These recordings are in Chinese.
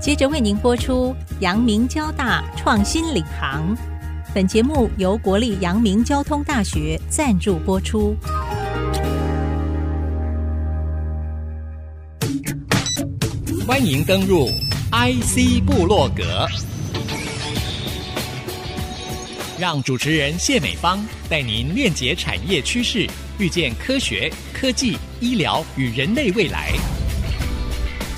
接着为您播出阳明交大创新领航。本节目由国立阳明交通大学赞助播出。欢迎登入 IC 部落格，让主持人谢美芳带您链接产业趋势，遇见科学、科技、医疗与人类未来。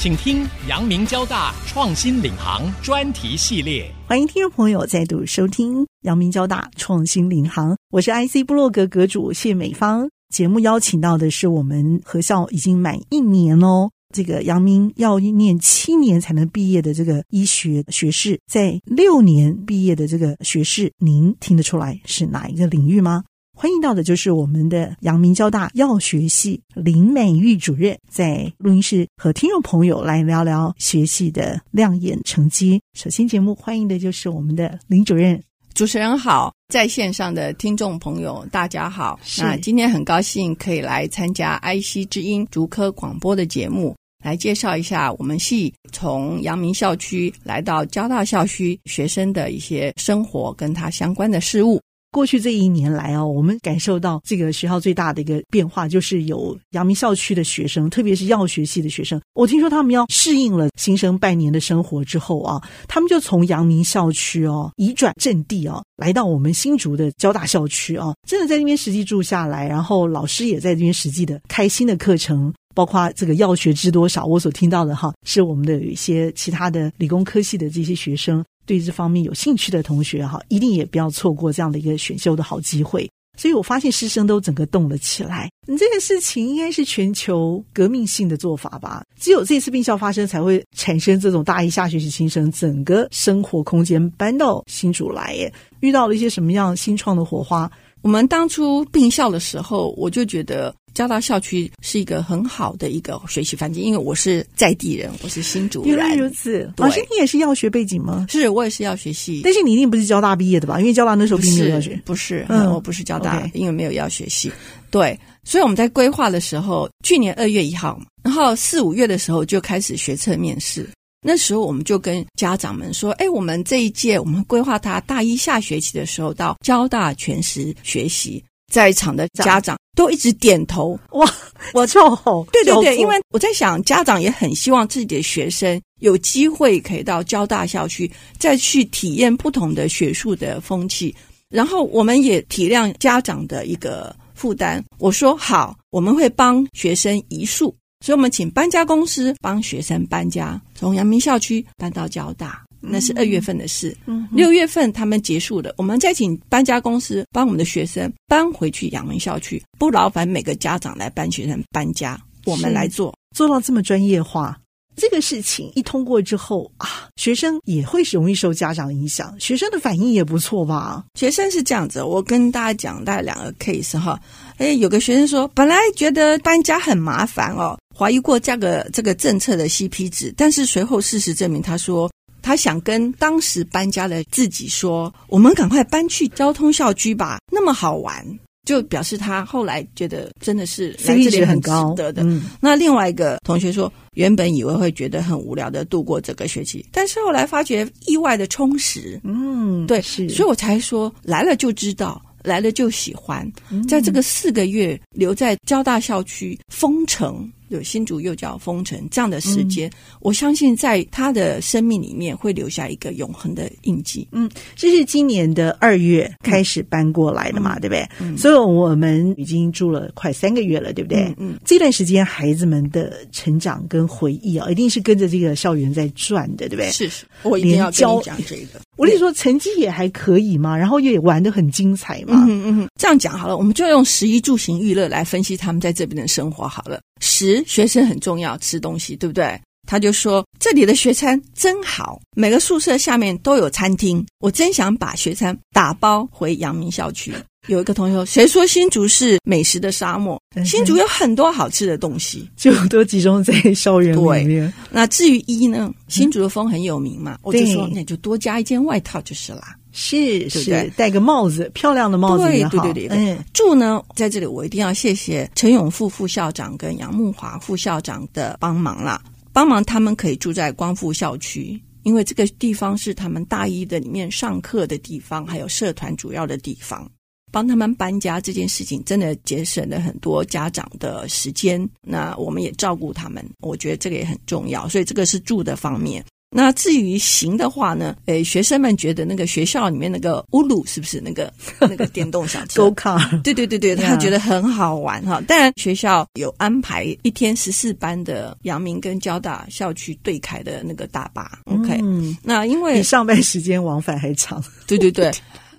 请听阳明交大创新领航专题系列。欢迎听众朋友再度收听阳明交大创新领航，我是 IC 部落格阁主谢美芳。节目邀请到的是我们合校已经满一年哦，这个阳明要念七年才能毕业的这个医学学士，在六年毕业的这个学士，您听得出来是哪一个领域吗？欢迎到的就是我们的阳明交大药学系林美玉主任，在录音室和听众朋友来聊聊学系的亮眼成绩。首先，节目欢迎的就是我们的林主任。主持人好，在线上的听众朋友大家好。那今天很高兴可以来参加 IC 之音竹科广播的节目，来介绍一下我们系从阳明校区来到交大校区学生的一些生活跟他相关的事物。过去这一年来啊，我们感受到这个学校最大的一个变化，就是有阳明校区的学生，特别是药学系的学生。我听说他们要适应了新生半年的生活之后啊，他们就从阳明校区哦移转阵地啊，来到我们新竹的交大校区啊，真的在那边实际住下来，然后老师也在这边实际的开新的课程，包括这个药学知多少，我所听到的哈，是我们的一些其他的理工科系的这些学生。对这方面有兴趣的同学哈，一定也不要错过这样的一个选修的好机会。所以我发现师生都整个动了起来。你这个事情应该是全球革命性的做法吧？只有这次并校发生，才会产生这种大一下学期新生整个生活空间搬到新竹来耶。遇到了一些什么样新创的火花？我们当初并校的时候，我就觉得交大校区是一个很好的一个学习环境，因为我是在地人，我是新竹人。原来如此，老师，你也是药学背景吗？是，我也是药学系。但是你一定不是交大毕业的吧？因为交大那时候并没有药学。不是，嗯，我不是交大，因为没有药学系。对，所以我们在规划的时候，去年二月一号，然后四五月的时候就开始学测面试。那时候我们就跟家长们说：“哎，我们这一届我们规划他大一下学期的时候到交大全时学习，在场的家长都一直点头。哇，我就好，对对对，因为我在想，家长也很希望自己的学生有机会可以到交大校区再去体验不同的学术的风气。然后我们也体谅家长的一个负担。我说好，我们会帮学生移宿。”所以，我们请搬家公司帮学生搬家，从阳明校区搬到交大，那是二月份的事。嗯，六月份他们结束了，我们再请搬家公司帮我们的学生搬回去阳明校区，不劳烦每个家长来帮学生搬家，我们来做，做到这么专业化。这个事情一通过之后啊，学生也会容易受家长影响，学生的反应也不错吧？学生是这样子，我跟大家讲大概两个 case 哈。哎，有个学生说，本来觉得搬家很麻烦哦，怀疑过这个这个政策的 CP 值，但是随后事实证明，他说他想跟当时搬家的自己说，我们赶快搬去交通校区吧，那么好玩。就表示他后来觉得真的是来这里很值得的。嗯，那另外一个同学说，原本以为会觉得很无聊的度过这个学期，但是后来发觉意外的充实。嗯，对，是，所以我才说来了就知道，来了就喜欢，在这个四个月留在交大校区封城。有新竹又叫封城这样的时间，嗯，我相信在他的生命里面会留下一个永恒的印记。嗯，这是今年的二月开始搬过来的嘛，嗯，对不对？嗯，所以我们已经住了快三个月了，对不对？嗯，嗯，这段时间孩子们的成长跟回忆啊，一定是跟着这个校园在转的，对不对？是是，我一定要跟你讲这个。我跟你说，成绩也还可以嘛，然后也玩的很精彩嘛。嗯嗯，这样讲好了，我们就用十一住行娱乐来分析他们在这边的生活好了。食学生很重要，吃东西对不对？他就说这里的学餐真好，每个宿舍下面都有餐厅，我真想把学餐打包回阳明校区。有一个同学说，谁说新竹是美食的沙漠？新竹有很多好吃的东西，就都集中在校园里面。那至于一呢？新竹的风很有名嘛，我就说那就多加一件外套就是啦。是是，戴个帽子，漂亮的帽子。对对对对，嗯，住呢，在这里我一定要谢谢陈永富副校长跟杨木华副校长的帮忙啦。帮忙他们可以住在光复校区，因为这个地方是他们大一的里面上课的地方，还有社团主要的地方。帮他们搬家这件事情，真的节省了很多家长的时间。那我们也照顾他们，我觉得这个也很重要。所以这个是住的方面。那至于行的话呢？诶，学生们觉得那个学校里面那个乌鲁是不是那个 那个电动小车？Go car？对对对对，他觉得很好玩哈。当然学校有安排一天十四班的阳明跟交大校区对开的那个大巴。OK，嗯，那因为比上班时间往返还长。对对对。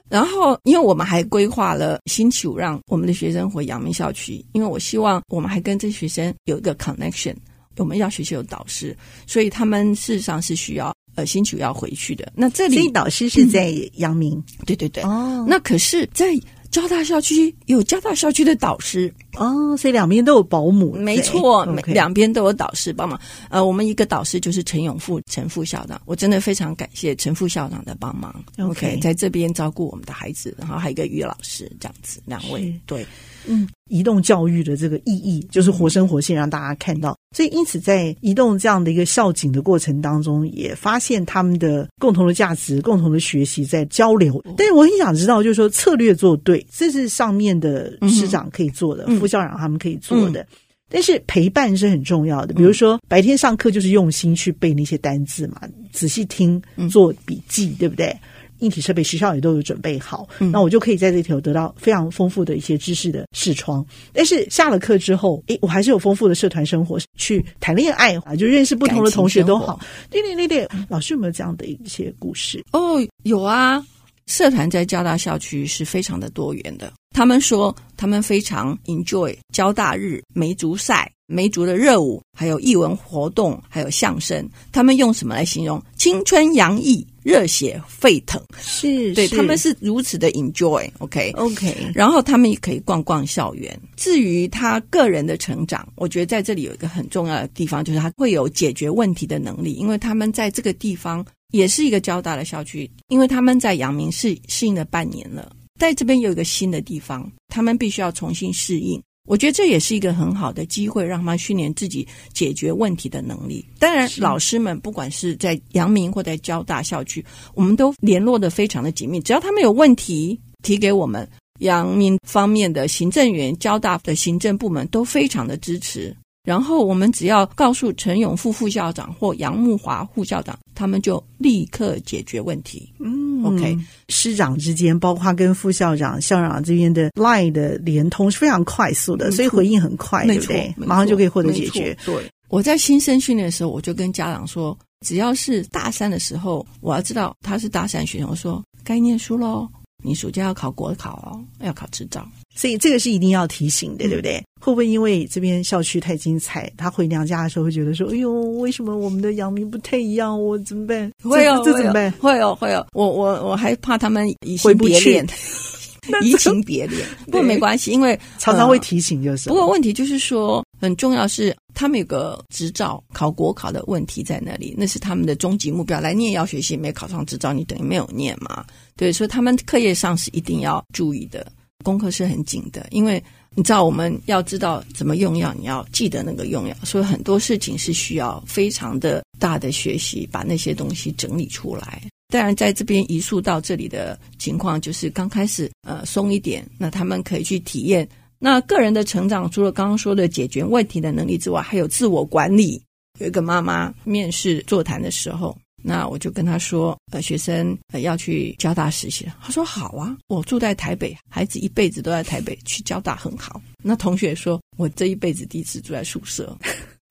然后，因为我们还规划了星期五让我们的学生回阳明校区，因为我希望我们还跟这些学生有一个 connection。我们要学习有导师，所以他们事实上是需要呃星期五要回去的。那这里，导师是在阳明，嗯，对对对。哦，那可是，在交大校区有交大校区的导师哦，所以两边都有保姆。没错，每两边都有导师帮忙。呃，我们一个导师就是陈永富陈副校长，我真的非常感谢陈副校长的帮忙。OK，在这边照顾我们的孩子，然后还有一个于老师这样子，两位对。嗯，移动教育的这个意义就是活生活现让大家看到，所以因此在移动这样的一个校景的过程当中，也发现他们的共同的价值、共同的学习在交流。但是我很想知道，就是说策略做对，这是上面的师长可以做的，嗯、副校长他们可以做的。嗯、但是陪伴是很重要的，比如说白天上课就是用心去背那些单字嘛，仔细听、做笔记，对不对？硬体设备学校也都有准备好，嗯、那我就可以在这头得到非常丰富的一些知识的视窗。但是下了课之后，诶，我还是有丰富的社团生活，去谈恋爱啊，就认识不同的同学都好。对对对对，老师有没有这样的一些故事？哦，有啊，社团在交大校区是非常的多元的。他们说他们非常 enjoy 交大日梅竹赛、梅竹的热舞，还有艺文活动，还有相声。他们用什么来形容？青春洋溢。热血沸腾，是对，他们是如此的 enjoy，OK，OK，、okay? Okay. 然后他们也可以逛逛校园。至于他个人的成长，我觉得在这里有一个很重要的地方，就是他会有解决问题的能力，因为他们在这个地方也是一个交大的校区，因为他们在阳明市适应了半年了，在这边有一个新的地方，他们必须要重新适应。我觉得这也是一个很好的机会，让他们训练自己解决问题的能力。当然，老师们不管是在阳明或在交大校区，我们都联络的非常的紧密。只要他们有问题提给我们，阳明方面的行政员、交大的行政部门都非常的支持。然后我们只要告诉陈永富副校长或杨木华副校长，他们就立刻解决问题。嗯，OK，师长之间，包括跟副校长、校长这边的 line 的连通是非常快速的，所以回应很快，对不对？马上就可以获得解决。对，我在新生训练的时候，我就跟家长说，只要是大三的时候，我要知道他是大三学生，我说该念书喽。你暑假要考国考哦，要考执照，所以这个是一定要提醒的，对不对？嗯、会不会因为这边校区太精彩，他回娘家的时候会觉得说：“哎呦，为什么我们的阳明不太一样？我怎么办？”会哦，这怎么办？会哦，会哦。我我我还怕他们移情别恋，移情别恋。不过没关系，因为常常会提醒，就是、呃。不过问题就是说，很重要是他们有个执照考国考的问题在那里，那是他们的终极目标。来念要学习没考上执照，你等于没有念嘛。对，所以他们课业上是一定要注意的，功课是很紧的，因为你知道我们要知道怎么用药，你要记得那个用药，所以很多事情是需要非常的大的学习，把那些东西整理出来。当然，在这边移速到这里的情况，就是刚开始呃松一点，那他们可以去体验。那个人的成长，除了刚刚说的解决问题的能力之外，还有自我管理。有一个妈妈面试座谈的时候。那我就跟他说，呃，学生呃要去交大实习。他说好啊，我住在台北，孩子一辈子都在台北，去交大很好。那同学说，我这一辈子第一次住在宿舍。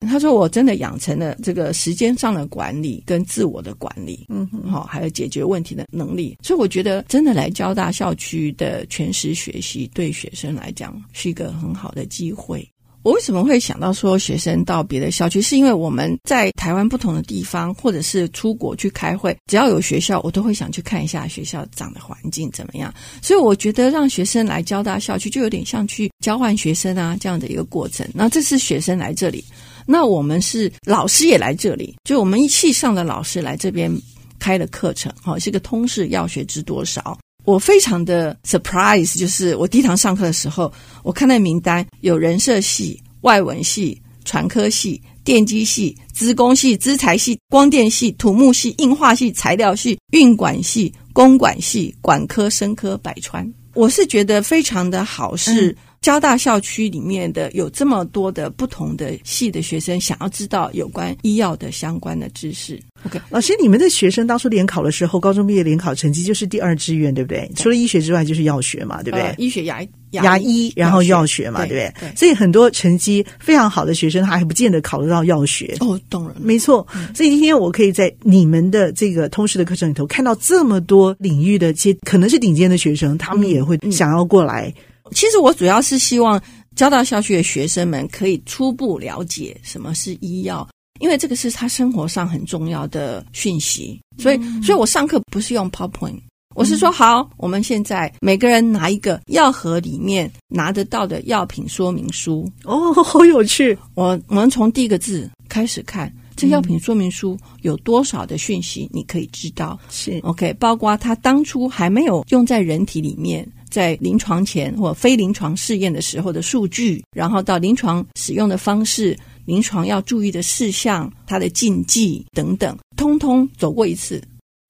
他说我真的养成了这个时间上的管理跟自我的管理，嗯哼，好，还有解决问题的能力。所以我觉得真的来交大校区的全时学习，对学生来讲是一个很好的机会。我为什么会想到说学生到别的校区？是因为我们在台湾不同的地方，或者是出国去开会，只要有学校，我都会想去看一下学校长的环境怎么样。所以我觉得让学生来交大校区，就有点像去交换学生啊这样的一个过程。那这是学生来这里，那我们是老师也来这里，就我们一起上的老师来这边开的课程，哈，是个通识药学知多少。我非常的 surprise，就是我第一堂上课的时候，我看那名单有人社系、外文系、传科系、电机系、资工系、资材系、光电系、土木系、硬化系、材料系、运管系、公管系、管科、生科、百川。我是觉得非常的好，是。嗯交大校区里面的有这么多的不同的系的学生，想要知道有关医药的相关的知识。OK，老师，你们的学生当初联考的时候，高中毕业联考成绩就是第二志愿，对不对？对，除了医学之外，就是药学嘛，对不对？呃、医学牙牙牙医，然后药学嘛，对不对？对，所以很多成绩非常好的学生，他还不见得考得到药学。哦，懂了，没错。所以今天我可以在你们的这个通识的课程里头看到这么多领域的，些可能是顶尖的学生，他们也会想要过来。嗯嗯其实我主要是希望交大校区的学生们可以初步了解什么是医药，因为这个是他生活上很重要的讯息。所以，所以我上课不是用 PowerPoint，我是说，好，我们现在每个人拿一个药盒里面拿得到的药品说明书。哦，好有趣！我我们从第一个字开始看，这药品说明书有多少的讯息，你可以知道。是 OK，包括他当初还没有用在人体里面。在临床前或非临床试验的时候的数据，然后到临床使用的方式、临床要注意的事项、它的禁忌等等，通通走过一次，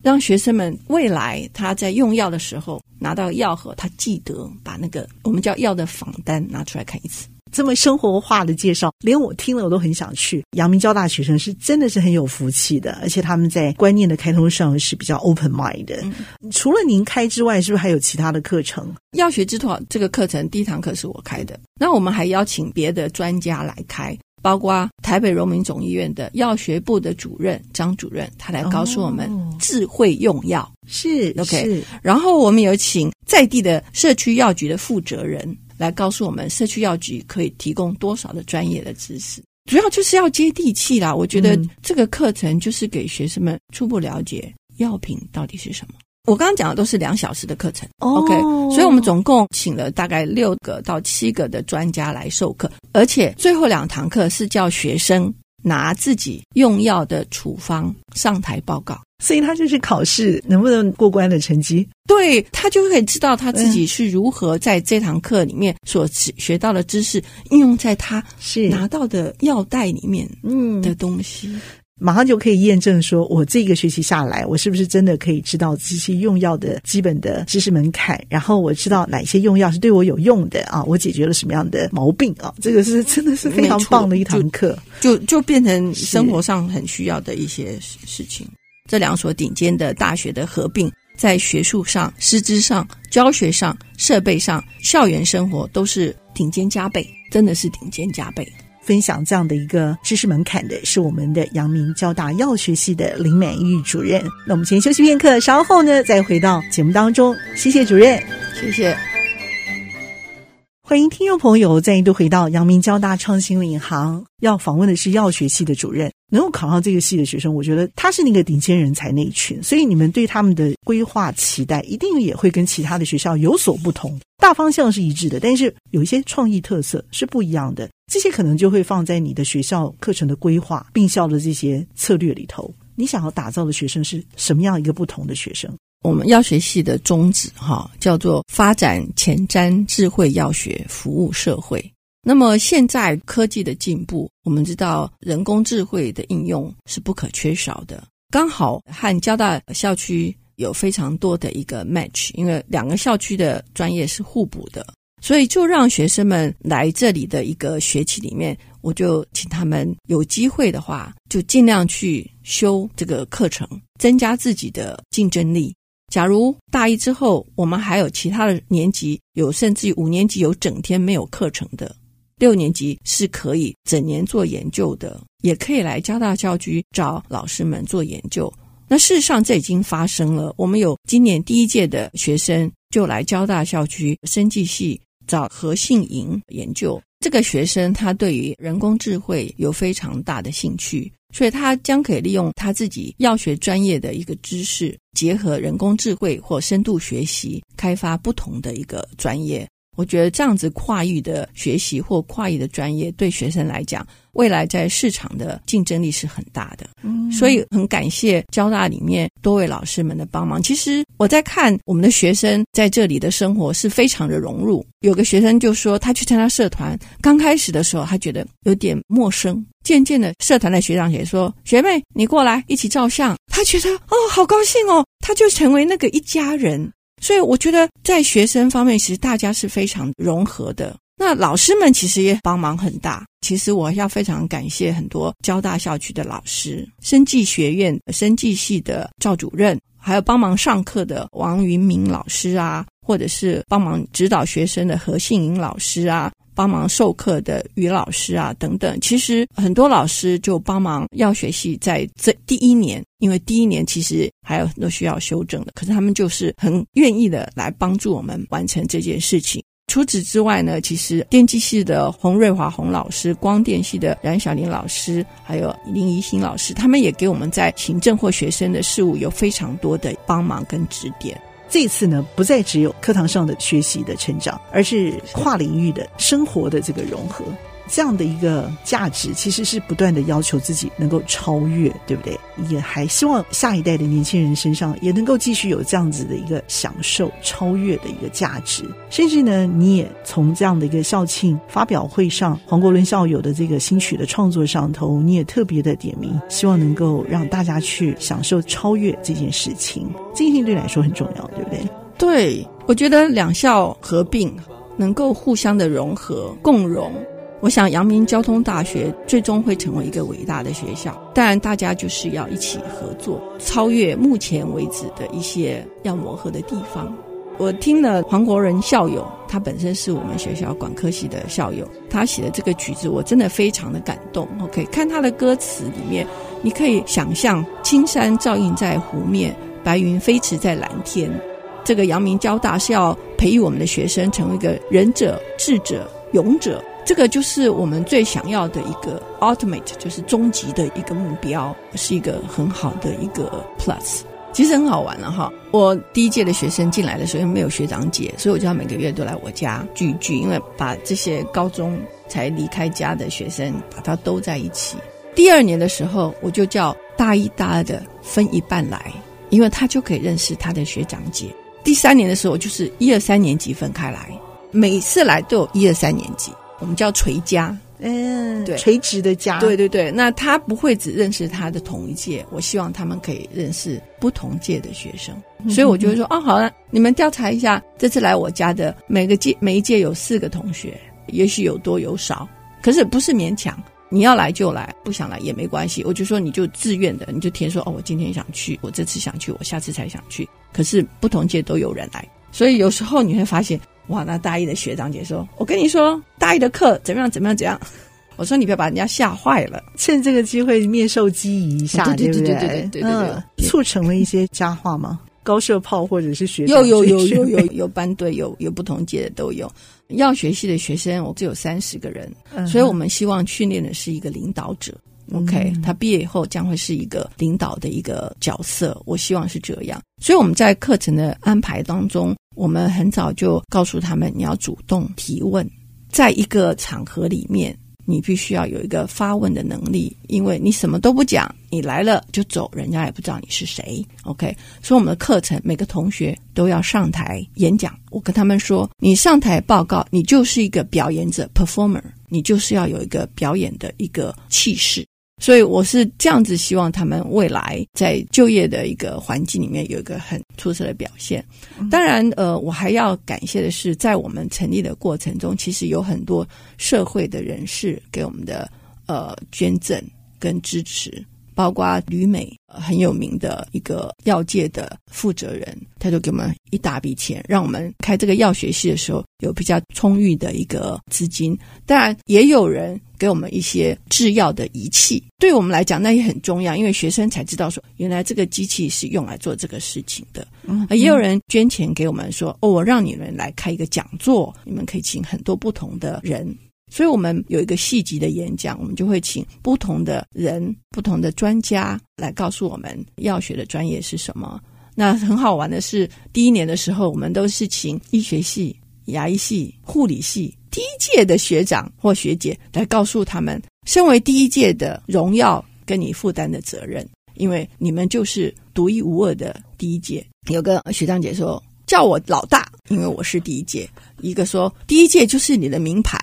让学生们未来他在用药的时候拿到药盒，他记得把那个我们叫药的仿单拿出来看一次。这么生活化的介绍，连我听了我都很想去。阳明交大学生是真的是很有福气的，而且他们在观念的开通上是比较 open mind 的。嗯、除了您开之外，是不是还有其他的课程？药学之道这个课程第一堂课是我开的，那我们还邀请别的专家来开，包括台北荣民总医院的药学部的主任张主任，他来告诉我们智慧用药。是、哦、OK，是然后我们有请在地的社区药局的负责人。来告诉我们，社区药局可以提供多少的专业的知识，主要就是要接地气啦。我觉得这个课程就是给学生们初步了解药品到底是什么。我刚刚讲的都是两小时的课程，哦，OK，所以我们总共请了大概六个到七个的专家来授课，而且最后两堂课是叫学生拿自己用药的处方上台报告。所以他就是考试能不能过关的成绩，对，他就可以知道他自己是如何在这堂课里面所学到的知识应用在他是。拿到的药袋里面嗯。的东西，嗯，马上就可以验证说，我这个学期下来，我是不是真的可以知道这些用药的基本的知识门槛，然后我知道哪些用药是对我有用的啊，我解决了什么样的毛病啊，这个是真的是非常棒的一堂课，就就，就变成生活上很需要的一些事情。这两所顶尖的大学的合并，在学术上、师资上、教学上、设备上、校园生活都是顶尖加倍，真的是顶尖加倍。分享这样的一个知识门槛的是我们的阳明交大药学系的林美玉主任。那我们先休息片刻，稍后呢再回到节目当中。谢谢主任，谢谢。欢迎听众朋友再度回到阳明交大创新领航，要访问的是药学系的主任。能够考上这个系的学生，我觉得他是那个顶尖人才那一群，所以你们对他们的规划期待，一定也会跟其他的学校有所不同。大方向是一致的，但是有一些创意特色是不一样的，这些可能就会放在你的学校课程的规划、并校的这些策略里头。你想要打造的学生是什么样一个不同的学生？我们药学系的宗旨哈，叫做发展前瞻智慧药学，服务社会。那么现在科技的进步，我们知道人工智慧的应用是不可缺少的。刚好和交大校区有非常多的一个 match，因为两个校区的专业是互补的，所以就让学生们来这里的一个学期里面，我就请他们有机会的话，就尽量去修这个课程，增加自己的竞争力。假如大一之后，我们还有其他的年级，有甚至于五年级有整天没有课程的，六年级是可以整年做研究的，也可以来交大校区找老师们做研究。那事实上这已经发生了，我们有今年第一届的学生就来交大校区生技系找何信莹研究。这个学生他对于人工智慧有非常大的兴趣。所以，他将可以利用他自己药学专业的一个知识，结合人工智慧或深度学习，开发不同的一个专业。我觉得这样子跨域的学习或跨域的专业，对学生来讲未来在市场的竞争力是很大的。嗯，所以很感谢交大里面多位老师们的帮忙。其实我在看我们的学生在这里的生活是非常的融入。有个学生就说，他去参加社团，刚开始的时候他觉得有点陌生，渐渐的社团的学长也说：“学妹，你过来一起照相。”他觉得哦，好高兴哦，他就成为那个一家人。所以我觉得在学生方面，其实大家是非常融合的。那老师们其实也帮忙很大。其实我要非常感谢很多交大校区的老师，生技学院生技系的赵主任，还有帮忙上课的王云明老师啊，或者是帮忙指导学生的何信颖老师啊。帮忙授课的于老师啊，等等，其实很多老师就帮忙药学系在这第一年，因为第一年其实还有很多需要修正的，可是他们就是很愿意的来帮助我们完成这件事情。除此之外呢，其实电机系的洪瑞华洪老师、光电系的冉小林老师，还有林怡欣老师，他们也给我们在行政或学生的事务有非常多的帮忙跟指点。这次呢，不再只有课堂上的学习的成长，而是跨领域的生活的这个融合。这样的一个价值，其实是不断的要求自己能够超越，对不对？也还希望下一代的年轻人身上也能够继续有这样子的一个享受、超越的一个价值。甚至呢，你也从这样的一个校庆发表会上，黄国伦校友的这个新曲的创作上头，你也特别的点名，希望能够让大家去享受超越这件事情。这件事情对你来说很重要，对不对？对，我觉得两校合并能够互相的融合、共融。我想，阳明交通大学最终会成为一个伟大的学校。当然，大家就是要一起合作，超越目前为止的一些要磨合的地方。我听了黄国仁校友，他本身是我们学校管科系的校友，他写的这个曲子，我真的非常的感动。OK，看他的歌词里面，你可以想象青山照映在湖面，白云飞驰在蓝天。这个阳明交大是要培育我们的学生成为一个仁者、智者、勇者。这个就是我们最想要的一个 ultimate，就是终极的一个目标，是一个很好的一个 plus。其实很好玩了哈。我第一届的学生进来的时候，因为没有学长姐，所以我就要每个月都来我家聚一聚，因为把这些高中才离开家的学生把他都在一起。第二年的时候，我就叫大一、大二的分一半来，因为他就可以认识他的学长姐。第三年的时候，就是一二三年级分开来，每次来都有一二三年级。我们叫垂家，嗯，对，垂直的家，对对对。那他不会只认识他的同一届，我希望他们可以认识不同届的学生。嗯、所以我就会说，哦，好了，你们调查一下，这次来我家的每个届每一届有四个同学，也许有多有少，可是不是勉强，你要来就来，不想来也没关系。我就说你就自愿的，你就填说，哦，我今天想去，我这次想去，我下次才想去。可是不同届都有人来，所以有时候你会发现。哇，那大一的学长姐说：“我跟你说，大一的课怎么样？怎么样？怎样？” 我说：“你不要把人家吓坏了，趁这个机会面授机宜一下，对对对对对对对，促成了一些佳话吗？高射炮或者是学有有有有有有班队，有有不同届的都有。要学系的学生，我只有三十个人，所以我们希望训练的是一个领导者。” OK，他毕业以后将会是一个领导的一个角色，我希望是这样。所以我们在课程的安排当中，我们很早就告诉他们，你要主动提问，在一个场合里面，你必须要有一个发问的能力，因为你什么都不讲，你来了就走，人家也不知道你是谁。OK，所以我们的课程每个同学都要上台演讲。我跟他们说，你上台报告，你就是一个表演者 （performer），你就是要有一个表演的一个气势。所以我是这样子，希望他们未来在就业的一个环境里面有一个很出色的表现。当然，呃，我还要感谢的是，在我们成立的过程中，其实有很多社会的人士给我们的呃捐赠跟支持。包括旅美很有名的一个药界的负责人，他就给我们一大笔钱，让我们开这个药学系的时候有比较充裕的一个资金。当然，也有人给我们一些制药的仪器，对我们来讲那也很重要，因为学生才知道说原来这个机器是用来做这个事情的。嗯，也有人捐钱给我们说，哦，我让你们来开一个讲座，你们可以请很多不同的人。所以我们有一个细级的演讲，我们就会请不同的人、不同的专家来告诉我们药学的专业是什么。那很好玩的是，第一年的时候，我们都是请医学系、牙医系、护理系第一届的学长或学姐来告诉他们身为第一届的荣耀跟你负担的责任，因为你们就是独一无二的第一届。有个学长姐说叫我老大，因为我是第一届；一个说第一届就是你的名牌。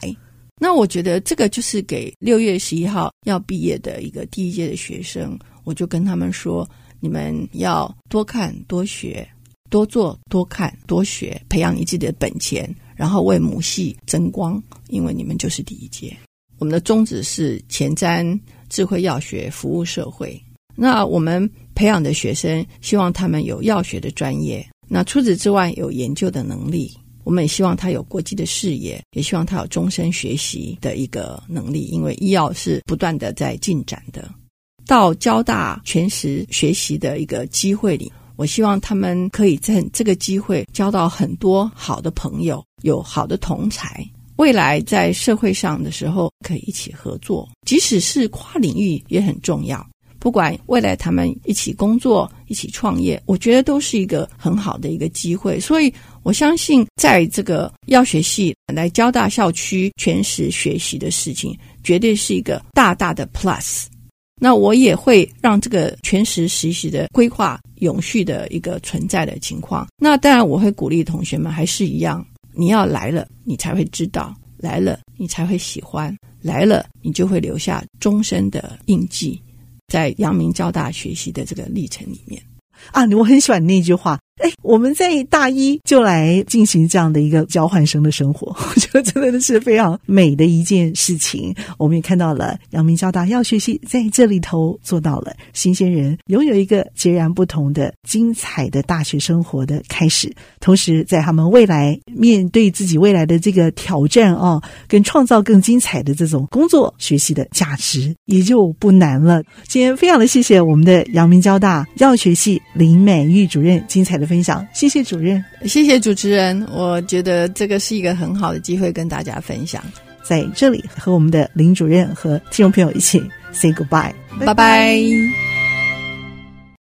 那我觉得这个就是给六月十一号要毕业的一个第一届的学生，我就跟他们说：你们要多看多学，多做多看多学，培养你自己的本钱，然后为母系争光，因为你们就是第一届。我们的宗旨是前瞻智慧药学，服务社会。那我们培养的学生，希望他们有药学的专业，那除此之外有研究的能力。我们也希望他有国际的视野，也希望他有终身学习的一个能力，因为医药是不断的在进展的。到交大全时学习的一个机会里，我希望他们可以在这个机会交到很多好的朋友，有好的同才，未来在社会上的时候可以一起合作，即使是跨领域也很重要。不管未来他们一起工作、一起创业，我觉得都是一个很好的一个机会。所以我相信，在这个药学系来交大校区全时学习的事情，绝对是一个大大的 plus。那我也会让这个全时实习的规划永续的一个存在的情况。那当然，我会鼓励同学们还是一样，你要来了，你才会知道；来了，你才会喜欢；来了，你就会留下终身的印记。在阳明交大学习的这个历程里面啊，我很喜欢那句话。哎，我们在大一就来进行这样的一个交换生的生活，我觉得真的是非常美的一件事情。我们也看到了阳明交大药学系在这里头做到了新鲜人拥有一个截然不同的精彩的大学生活的开始，同时在他们未来面对自己未来的这个挑战啊，跟创造更精彩的这种工作学习的价值也就不难了。今天非常的谢谢我们的阳明交大药学系林美玉主任精彩的分享，谢谢主任，谢谢主持人。我觉得这个是一个很好的机会，跟大家分享。在这里和我们的林主任和听众朋友一起 say goodbye，拜拜。